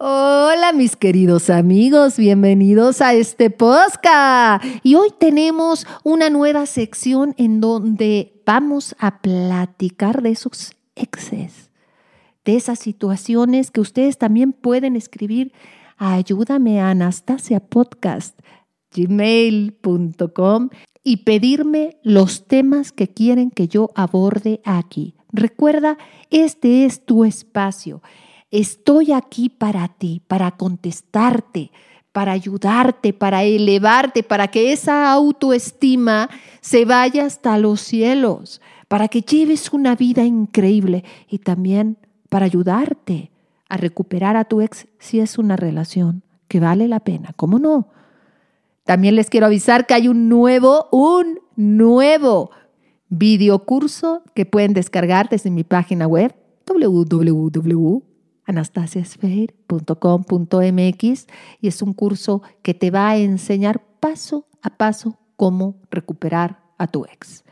Hola mis queridos amigos, bienvenidos a este podcast. Y hoy tenemos una nueva sección en donde vamos a platicar de esos exes, de esas situaciones que ustedes también pueden escribir ayúdame a Anastasia Podcast, gmail.com y pedirme los temas que quieren que yo aborde aquí. Recuerda, este es tu espacio. Estoy aquí para ti, para contestarte, para ayudarte, para elevarte, para que esa autoestima se vaya hasta los cielos, para que lleves una vida increíble y también para ayudarte a recuperar a tu ex si es una relación que vale la pena. ¿Cómo no? También les quiero avisar que hay un nuevo, un nuevo videocurso que pueden descargar desde mi página web www.anastasiasfair.com.mx y es un curso que te va a enseñar paso a paso cómo recuperar a tu ex.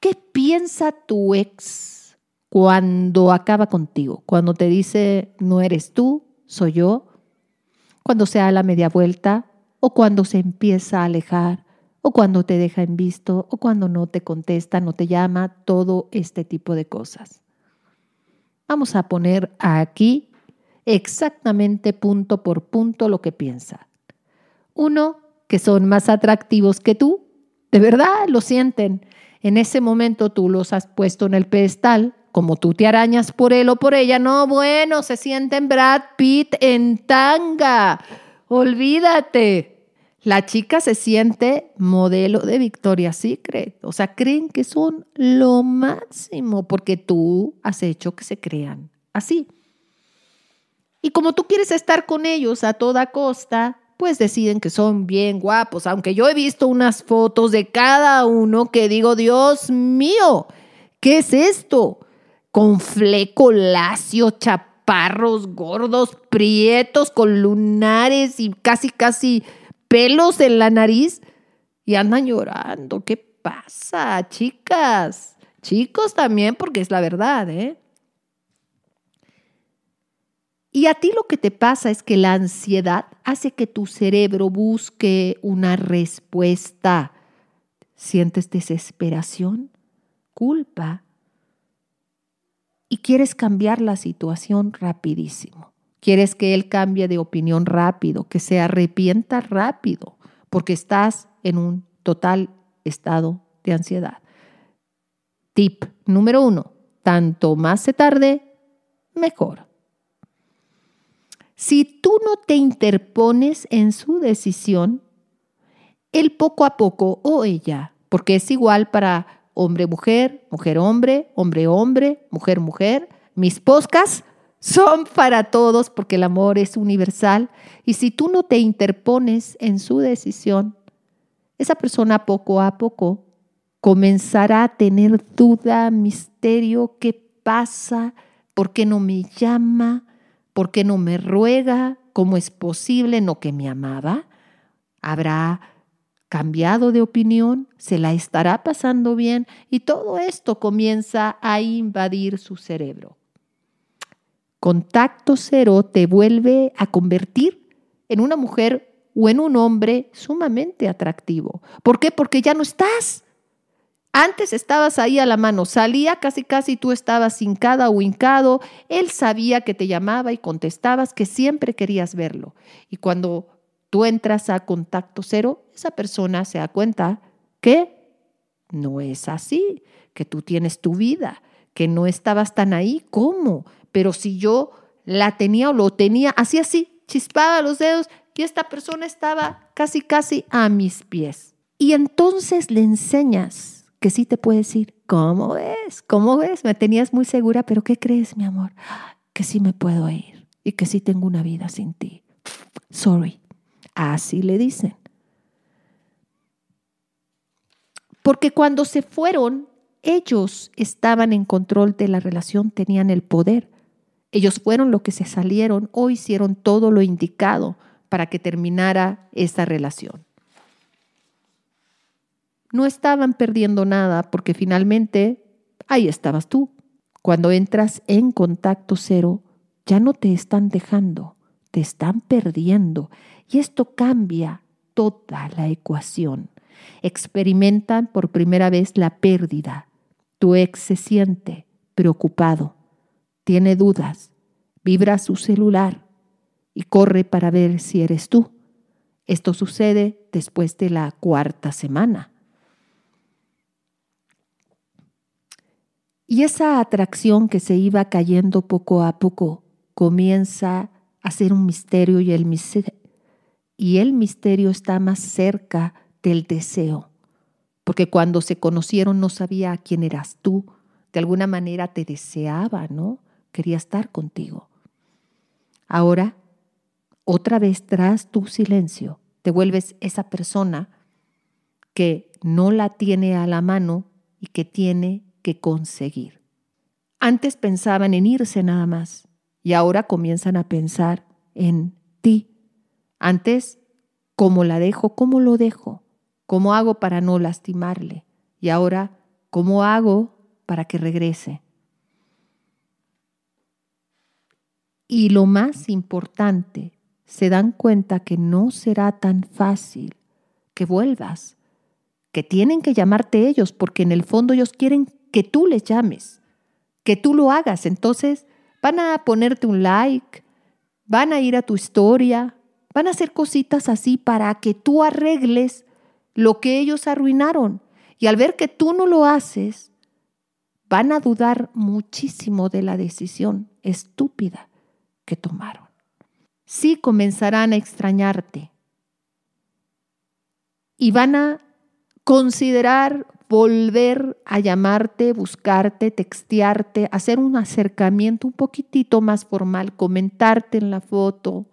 ¿Qué piensa tu ex cuando acaba contigo, cuando te dice no eres tú, soy yo, cuando se da la media vuelta o cuando se empieza a alejar o cuando te deja en visto o cuando no te contesta, no te llama, todo este tipo de cosas. Vamos a poner aquí exactamente punto por punto lo que piensa. Uno, que son más atractivos que tú, de verdad lo sienten. En ese momento tú los has puesto en el pedestal como tú te arañas por él o por ella, no, bueno, se sienten Brad Pitt en tanga. Olvídate. La chica se siente modelo de Victoria's Secret. O sea, creen que son lo máximo porque tú has hecho que se crean así. Y como tú quieres estar con ellos a toda costa, pues deciden que son bien guapos, aunque yo he visto unas fotos de cada uno que digo, Dios mío, ¿qué es esto? con fleco lacio, chaparros, gordos, prietos, con lunares y casi, casi pelos en la nariz y andan llorando. ¿Qué pasa, chicas? Chicos también, porque es la verdad, ¿eh? Y a ti lo que te pasa es que la ansiedad hace que tu cerebro busque una respuesta. Sientes desesperación, culpa, y quieres cambiar la situación rapidísimo. Quieres que él cambie de opinión rápido, que se arrepienta rápido, porque estás en un total estado de ansiedad. Tip número uno, tanto más se tarde, mejor. Si tú no te interpones en su decisión, él poco a poco o ella, porque es igual para hombre-mujer, mujer-hombre, hombre-hombre, mujer-mujer. Mis poscas son para todos porque el amor es universal y si tú no te interpones en su decisión, esa persona poco a poco comenzará a tener duda, misterio, ¿qué pasa? ¿Por qué no me llama? ¿Por qué no me ruega? ¿Cómo es posible? ¿No que me amaba? Habrá cambiado de opinión, se la estará pasando bien y todo esto comienza a invadir su cerebro. Contacto cero te vuelve a convertir en una mujer o en un hombre sumamente atractivo. ¿Por qué? Porque ya no estás. Antes estabas ahí a la mano, salía casi casi tú estabas hincada o hincado, él sabía que te llamaba y contestabas que siempre querías verlo. Y cuando tú entras a contacto cero, esa persona se da cuenta que no es así, que tú tienes tu vida, que no estabas tan ahí, ¿cómo? Pero si yo la tenía o lo tenía, así así, chispaba los dedos y esta persona estaba casi casi a mis pies. Y entonces le enseñas que sí te puedes ir. ¿Cómo ves? ¿Cómo ves? Me tenías muy segura, pero ¿qué crees, mi amor? Que sí me puedo ir y que sí tengo una vida sin ti. Sorry. Así le dicen. Porque cuando se fueron, ellos estaban en control de la relación, tenían el poder. Ellos fueron los que se salieron o hicieron todo lo indicado para que terminara esa relación. No estaban perdiendo nada porque finalmente ahí estabas tú. Cuando entras en contacto cero, ya no te están dejando te están perdiendo y esto cambia toda la ecuación. Experimentan por primera vez la pérdida. Tu ex se siente preocupado, tiene dudas, vibra su celular y corre para ver si eres tú. Esto sucede después de la cuarta semana. Y esa atracción que se iba cayendo poco a poco comienza a ser un misterio y el, misterio está más cerca del deseo. Porque cuando se conocieron no sabía quién eras tú. De alguna manera te deseaba, ¿no? Quería estar contigo. Ahora, otra vez tras tu silencio, te vuelves esa persona que no la tiene a la mano y que tiene que conseguir. Antes pensaban en irse nada más y ahora comienzan a pensar en ti. Antes, ¿cómo la dejo? ¿Cómo lo dejo? ¿Cómo hago para no lastimarle? Y ahora, ¿cómo hago para que regrese? Y lo más importante, se dan cuenta que no será tan fácil que vuelvas, que tienen que llamarte ellos, porque en el fondo ellos quieren que tú les llames, que tú lo hagas. Entonces van a ponerte un like, van a ir a tu historia, van a hacer cositas así para que tú arregles lo que ellos arruinaron. Y al ver que tú no lo haces, van a dudar muchísimo de la decisión estúpida que tomaron. Sí comenzarán a extrañarte y van a considerar volver a llamarte, buscarte, textearte, hacer un acercamiento un poquitito más formal, comentarte en la foto,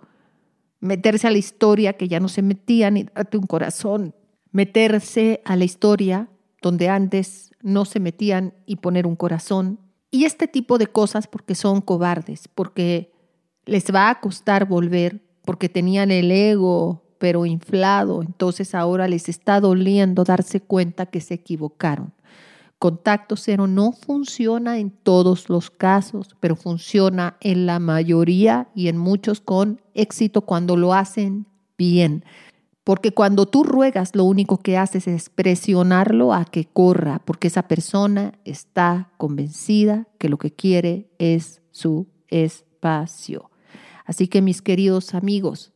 meterse a la historia que ya no se metían y darte un corazón, meterse a la historia donde antes no se metían y poner un corazón. Y este tipo de cosas porque son cobardes, porque les va a costar volver, porque tenían el ego pero inflado, entonces ahora les está doliendo darse cuenta que se equivocaron. Contacto cero no funciona en todos los casos, pero funciona en la mayoría y en muchos con éxito cuando lo hacen bien. Porque cuando tú ruegas, lo único que haces es presionarlo a que corra, porque esa persona está convencida que lo que quiere es su espacio. Así que mis queridos amigos,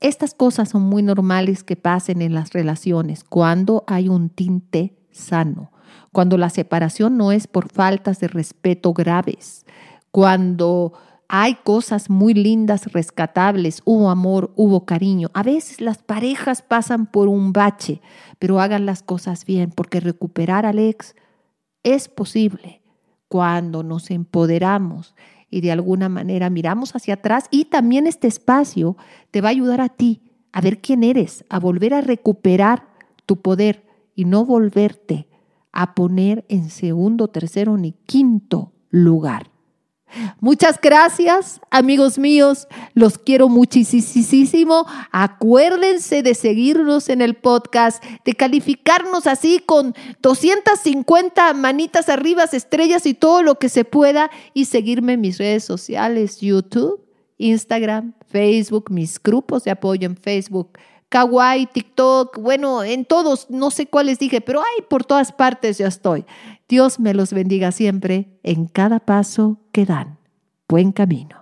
estas cosas son muy normales que pasen en las relaciones cuando hay un tinte sano, cuando la separación no es por faltas de respeto graves, cuando hay cosas muy lindas, rescatables, hubo amor, hubo cariño. A veces las parejas pasan por un bache, pero hagan las cosas bien, porque recuperar al ex es posible cuando nos empoderamos y de alguna manera miramos hacia atrás y también este espacio te va a ayudar a ti a ver quién eres, a volver a recuperar tu poder y no volverte a poner en segundo, tercero ni quinto lugar. Muchas gracias, amigos míos. Los quiero muchísimo. Acuérdense de seguirnos en el podcast, de calificarnos así con 250 manitas arriba, estrellas y todo lo que se pueda. Y seguirme en mis redes sociales, YouTube, Instagram, Facebook, mis grupos de apoyo en Facebook. Kawaii, TikTok, bueno, en todos, no sé cuáles dije, pero ay, por todas partes ya estoy. Dios me los bendiga siempre en cada paso que dan. Buen camino.